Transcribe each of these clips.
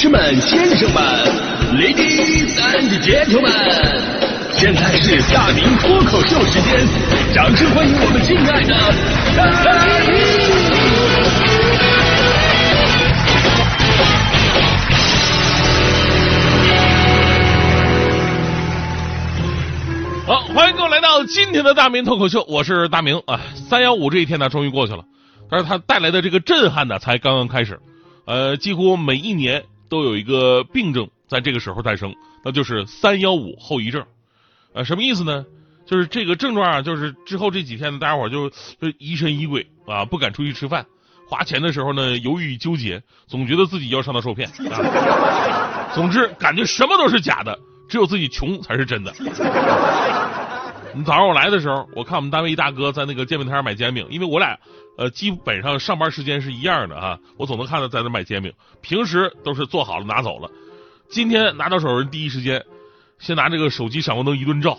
士们、先生们，Ladies and Gentlemen，现在是大明脱口秀时间，掌声欢迎我们敬爱的大明！好，欢迎各位来到今天的大明脱口秀，我是大明啊。三幺五这一天呢，终于过去了，但是它带来的这个震撼呢，才刚刚开始。呃，几乎每一年都有一个病症在这个时候诞生，那就是三幺五后遗症。呃，什么意思呢？就是这个症状啊，就是之后这几天呢，大家伙就就疑神疑鬼啊，不敢出去吃饭，花钱的时候呢，犹豫纠结，总觉得自己要上当受骗啊。总之，感觉什么都是假的，只有自己穷才是真的。早上我来的时候，我看我们单位一大哥在那个煎饼摊买煎饼，因为我俩呃基本上上班时间是一样的啊，我总能看到在那买煎饼。平时都是做好了拿走了，今天拿到手人第一时间先拿这个手机闪光灯一顿照，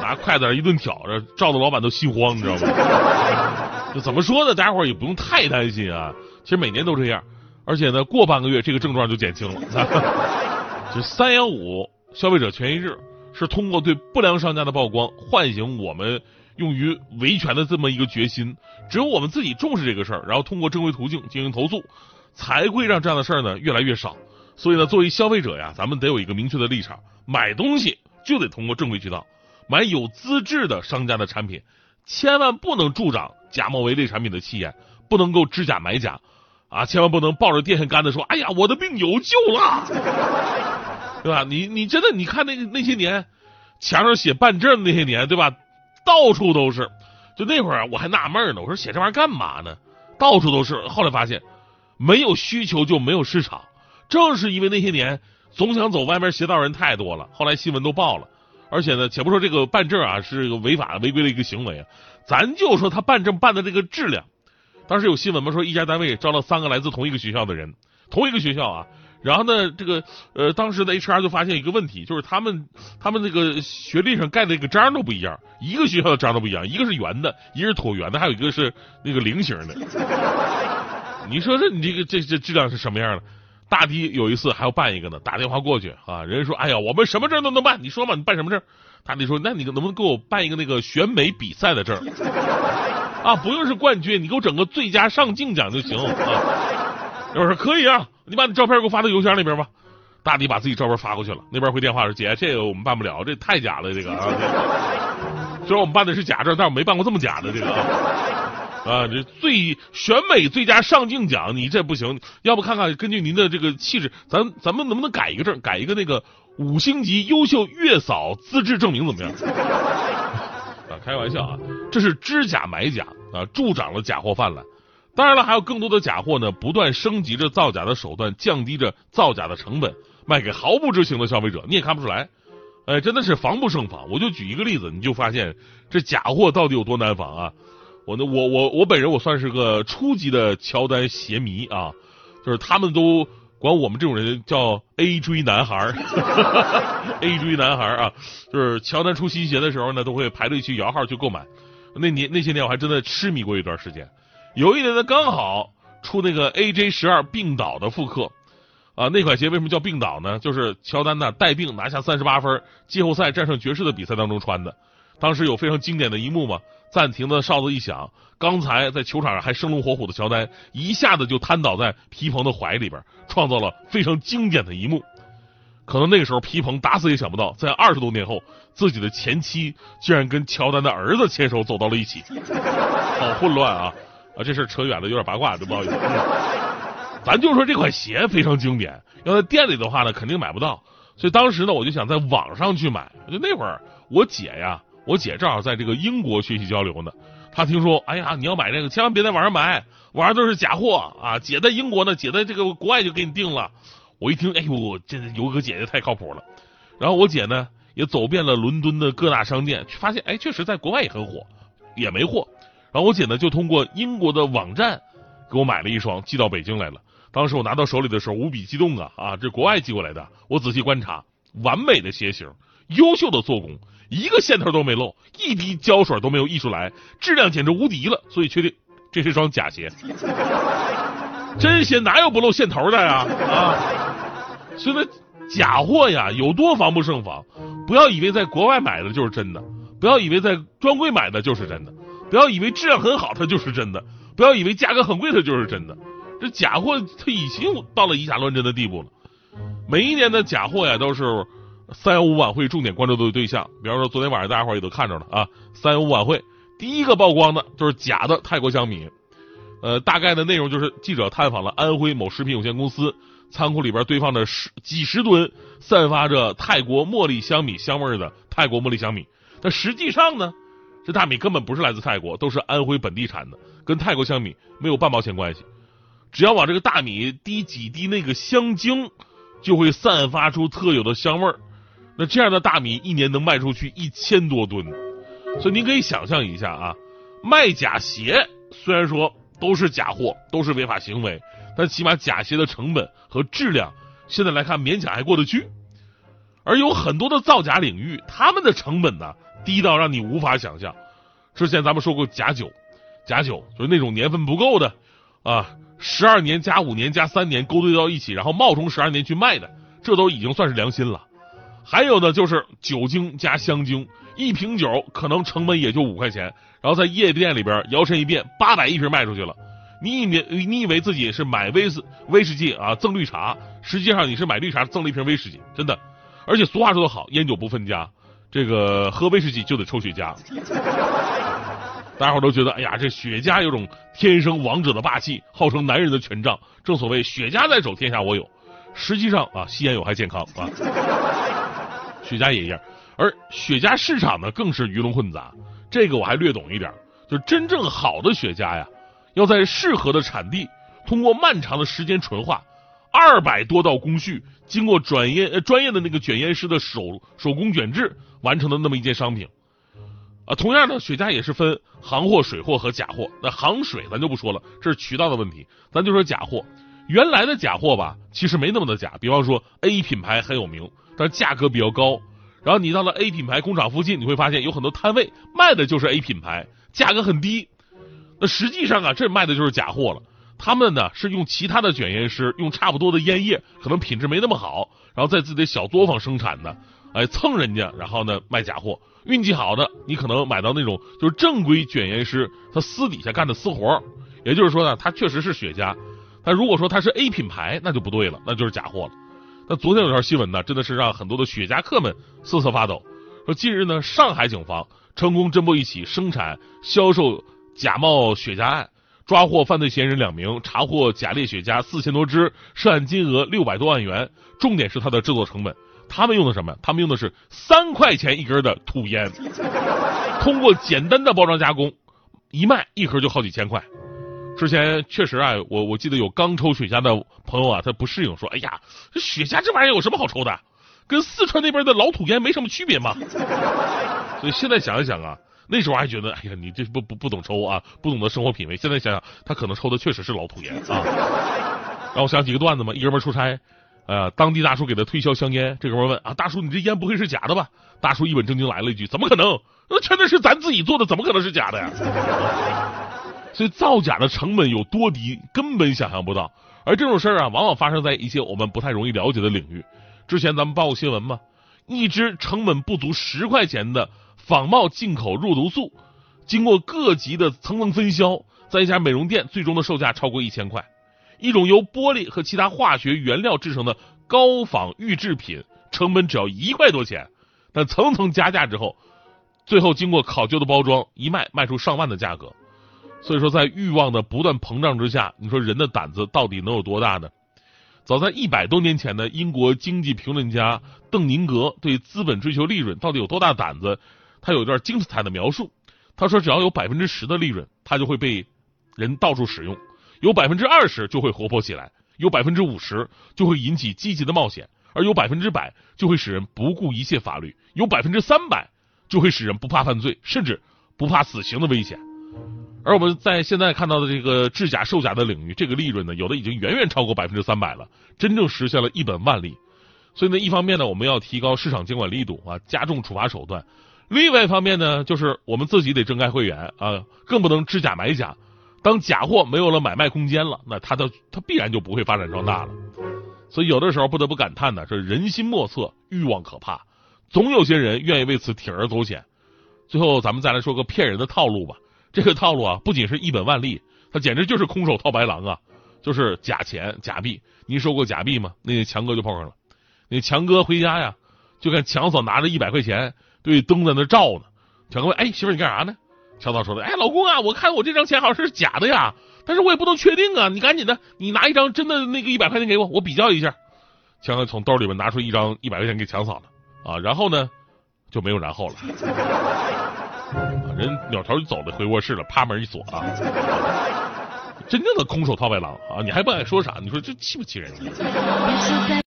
拿筷子一顿挑着，照的老板都心慌，你知道吗？就怎么说呢？大家伙也不用太担心啊，其实每年都这样，而且呢，过半个月这个症状就减轻了。就三幺五消费者权益日。是通过对不良商家的曝光，唤醒我们用于维权的这么一个决心。只有我们自己重视这个事儿，然后通过正规途径进行投诉，才会让这样的事儿呢越来越少。所以呢，作为消费者呀，咱们得有一个明确的立场：买东西就得通过正规渠道，买有资质的商家的产品，千万不能助长假冒伪劣产品的气焰，不能够知假买假啊！千万不能抱着电线杆子说：“哎呀，我的病有救了。”对吧？你你真的你看那那些年，墙上写办证那些年，对吧？到处都是。就那会儿我还纳闷呢，我说写这玩意儿干嘛呢？到处都是。后来发现，没有需求就没有市场。正是因为那些年总想走外面邪道人太多了，后来新闻都报了。而且呢，且不说这个办证啊是个违法违规的一个行为啊，咱就说他办证办的这个质量。当时有新闻嘛，说一家单位招了三个来自同一个学校的人，同一个学校啊。然后呢，这个呃，当时的 HR 就发现一个问题，就是他们他们那个学历上盖的那个章都不一样，一个学校的章都不一样，一个是圆的，一个是椭圆的，还有一个是那个菱形的。你说这你这个这这质量是什么样的？大迪有一次还要办一个呢，打电话过去啊，人家说，哎呀，我们什么证都能办，你说嘛，你办什么证？大迪说，那你能不能给我办一个那个选美比赛的证？啊，不用是冠军，你给我整个最佳上镜奖就行啊。我说可以啊，你把你照片给我发到邮箱里边吧。大迪把自己照片发过去了，那边回电话说：“姐，这个我们办不了，这太假了，这个啊。虽然我们办的是假证，但我没办过这么假的这个啊。这最选美最佳上镜奖，你这不行。要不看看根据您的这个气质，咱咱们能不能改一个证，改一个那个五星级优秀月嫂资质证明怎么样？啊，开玩笑啊，这是知假买假啊，助长了假货泛滥。”当然了，还有更多的假货呢，不断升级着造假的手段，降低着造假的成本，卖给毫不知情的消费者，你也看不出来。哎，真的是防不胜防。我就举一个例子，你就发现这假货到底有多难防啊！我呢，我我我本人我算是个初级的乔丹鞋迷啊，就是他们都管我们这种人叫 A 追男孩儿，A 追男孩啊，就是乔丹出新鞋的时候呢，都会排队去摇号去购买。那年那些年我还真的痴迷过一段时间。有一年呢，刚好出那个 AJ 十二病倒的复刻啊，那款鞋为什么叫病倒呢？就是乔丹呢带病拿下三十八分，季后赛战胜爵士的比赛当中穿的。当时有非常经典的一幕嘛，暂停的哨子一响，刚才在球场上还生龙活虎的乔丹一下子就瘫倒在皮蓬的怀里边，创造了非常经典的一幕。可能那个时候皮蓬打死也想不到，在二十多年后，自己的前妻竟然跟乔丹的儿子牵手走到了一起，好混乱啊！啊，这事扯远了，有点八卦，不好意思。咱就说这款鞋非常经典，要在店里的话呢，肯定买不到。所以当时呢，我就想在网上去买。就那会儿，我姐呀，我姐正好在这个英国学习交流呢。她听说，哎呀，你要买这个，千万别在网上买，网上都是假货啊。姐在英国呢，姐在这个国外就给你订了。我一听，哎呦，这有个姐姐太靠谱了。然后我姐呢，也走遍了伦敦的各大商店，发现，哎，确实在国外也很火，也没货。然后我姐呢就通过英国的网站给我买了一双，寄到北京来了。当时我拿到手里的时候无比激动啊啊！这国外寄过来的，我仔细观察，完美的鞋型，优秀的做工，一个线头都没漏，一滴胶水都没有溢出来，质量简直无敌了。所以确定这是一双假鞋。真鞋哪有不露线头的呀？啊，所以呢，假货呀有多防不胜防。不要以为在国外买的就是真的，不要以为在专柜买的就是真的，不要以为质量很好它就是真的，不要以为价格很贵它就是真的。这假货它已经到了以假乱真的地步了。每一年的假货呀，都是三幺五晚会重点关注的对象。比方说，昨天晚上大家伙也都看着了啊，三幺五晚会第一个曝光的就是假的泰国香米。呃，大概的内容就是记者探访了安徽某食品有限公司仓库里边堆放着十几十吨散发着泰国茉莉香米香味儿的泰国茉莉香米。但实际上呢，这大米根本不是来自泰国，都是安徽本地产的，跟泰国香米没有半毛钱关系。只要往这个大米滴几滴那个香精。就会散发出特有的香味儿，那这样的大米一年能卖出去一千多吨，所以您可以想象一下啊，卖假鞋虽然说都是假货，都是违法行为，但起码假鞋的成本和质量现在来看勉强还过得去，而有很多的造假领域，他们的成本呢低到让你无法想象。之前咱们说过假酒，假酒就是那种年份不够的啊。十二年加五年加三年勾兑到一起，然后冒充十二年去卖的，这都已经算是良心了。还有呢，就是酒精加香精，一瓶酒可能成本也就五块钱，然后在夜店里边摇身一变，八百一瓶卖出去了。你以为你以为自己是买威士威士忌啊赠绿茶，实际上你是买绿茶赠了一瓶威士忌，真的。而且俗话说得好，烟酒不分家，这个喝威士忌就得抽雪茄。大家伙都觉得，哎呀，这雪茄有种天生王者的霸气，号称男人的权杖。正所谓雪茄在手，天下我有。实际上啊，吸烟有害健康啊。雪茄也一样，而雪茄市场呢，更是鱼龙混杂。这个我还略懂一点，就是真正好的雪茄呀，要在适合的产地，通过漫长的时间纯化，二百多道工序，经过专业呃专业的那个卷烟师的手手工卷制完成的那么一件商品。啊，同样的，雪茄也是分行货、水货和假货。那行水咱就不说了，这是渠道的问题，咱就说假货。原来的假货吧，其实没那么的假。比方说 A 品牌很有名，但是价格比较高。然后你到了 A 品牌工厂附近，你会发现有很多摊位卖的就是 A 品牌，价格很低。那实际上啊，这卖的就是假货了。他们呢是用其他的卷烟师用差不多的烟叶，可能品质没那么好，然后在自己的小作坊生产的，哎蹭人家，然后呢卖假货。运气好的，你可能买到那种就是正规卷烟师他私底下干的私活也就是说呢，他确实是雪茄。但如果说他是 A 品牌，那就不对了，那就是假货了。那昨天有条新闻呢，真的是让很多的雪茄客们瑟瑟发抖。说近日呢，上海警方成功侦破一起生产、销售假冒雪茄案，抓获犯罪嫌疑人两名，查获假劣雪茄四千多支，涉案金额六百多万元。重点是它的制作成本。他们用的什么？他们用的是三块钱一根的土烟，通过简单的包装加工，一卖一盒就好几千块。之前确实啊，我我记得有刚抽雪茄的朋友啊，他不适应，说：“哎呀，这雪茄这玩意儿有什么好抽的？跟四川那边的老土烟没什么区别嘛。”所以现在想一想啊，那时候还觉得，哎呀，你这不不不懂抽啊，不懂得生活品味。现在想想，他可能抽的确实是老土烟啊。让我想起一个段子嘛，一哥们出差。呃，当地大叔给他推销香烟，这哥们问啊，大叔，你这烟不会是假的吧？大叔一本正经来了一句，怎么可能？那全都是咱自己做的，怎么可能是假的呀？所以造假的成本有多低，根本想象不到。而这种事儿啊，往往发生在一些我们不太容易了解的领域。之前咱们报过新闻嘛，一支成本不足十块钱的仿冒进口肉毒素，经过各级的层层分销，在一家美容店最终的售价超过一千块。一种由玻璃和其他化学原料制成的高仿预制品，成本只要一块多钱，但层层加价之后，最后经过考究的包装，一卖卖出上万的价格。所以说，在欲望的不断膨胀之下，你说人的胆子到底能有多大呢？早在一百多年前的英国经济评论家邓宁格对资本追求利润到底有多大胆子，他有一段精彩的描述。他说，只要有百分之十的利润，他就会被人到处使用。有百分之二十就会活泼起来，有百分之五十就会引起积极的冒险，而有百分之百就会使人不顾一切法律，有百分之三百就会使人不怕犯罪，甚至不怕死刑的危险。而我们在现在看到的这个制假售假的领域，这个利润呢，有的已经远远超过百分之三百了，真正实现了一本万利。所以呢，一方面呢，我们要提高市场监管力度啊，加重处罚手段；另外一方面呢，就是我们自己得睁开会员啊，更不能知假买假。当假货没有了买卖空间了，那它的它必然就不会发展壮大了。所以有的时候不得不感叹呢，是人心莫测，欲望可怕，总有些人愿意为此铤而走险。最后，咱们再来说个骗人的套路吧。这个套路啊，不仅是一本万利，它简直就是空手套白狼啊！就是假钱、假币。您收过假币吗？那强哥就碰上了。那强哥回家呀，就看强嫂拿着一百块钱对灯在那照呢。强哥问：“哎，媳妇你干啥呢？”强嫂说的：“哎，老公啊，我看我这张钱好像是假的呀，但是我也不能确定啊。你赶紧的，你拿一张真的那个一百块钱给我，我比较一下。”强哥从兜里面拿出一张一百块钱给强嫂了啊，然后呢就没有然后了。人扭头就走了，回卧室了，趴门一锁啊。真正的空手套白狼啊！你还不敢说啥？你说这气不气人？